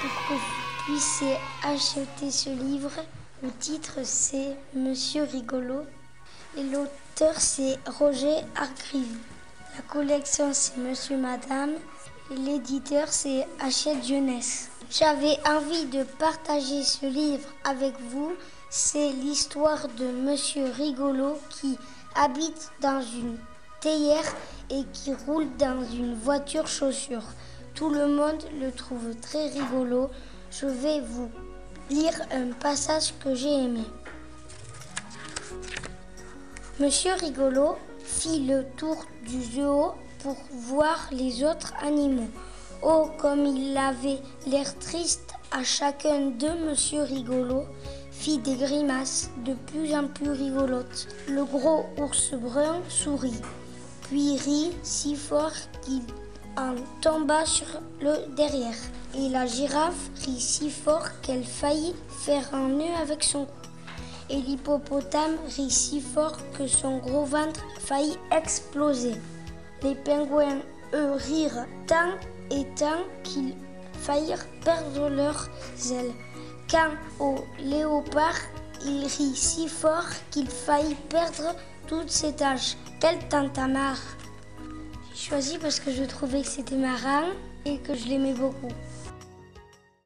Pour que vous puissiez acheter ce livre, le titre c'est Monsieur Rigolo et l'auteur c'est Roger Hargreaves. La collection c'est Monsieur Madame et l'éditeur c'est Hachette Jeunesse. J'avais envie de partager ce livre avec vous. C'est l'histoire de Monsieur Rigolo qui habite dans une théière et qui roule dans une voiture chaussure. Tout le monde le trouve très rigolo. Je vais vous lire un passage que j'ai aimé. Monsieur Rigolo fit le tour du zoo pour voir les autres animaux. Oh, comme il avait l'air triste à chacun d'eux, Monsieur Rigolo fit des grimaces de plus en plus rigolotes. Le gros ours brun sourit, puis rit si fort qu'il en tomba sur le derrière. Et la girafe rit si fort qu'elle faillit faire un nœud avec son cou. Et l'hippopotame rit si fort que son gros ventre faillit exploser. Les pingouins, eux, rirent tant et tant qu'ils faillirent perdre leurs ailes. Quant au léopard, il rit si fort qu'il faillit perdre toutes ses taches. Quel tintamarre J'ai choisi parce que je trouvais que c'était marrant et que je l'aimais beaucoup.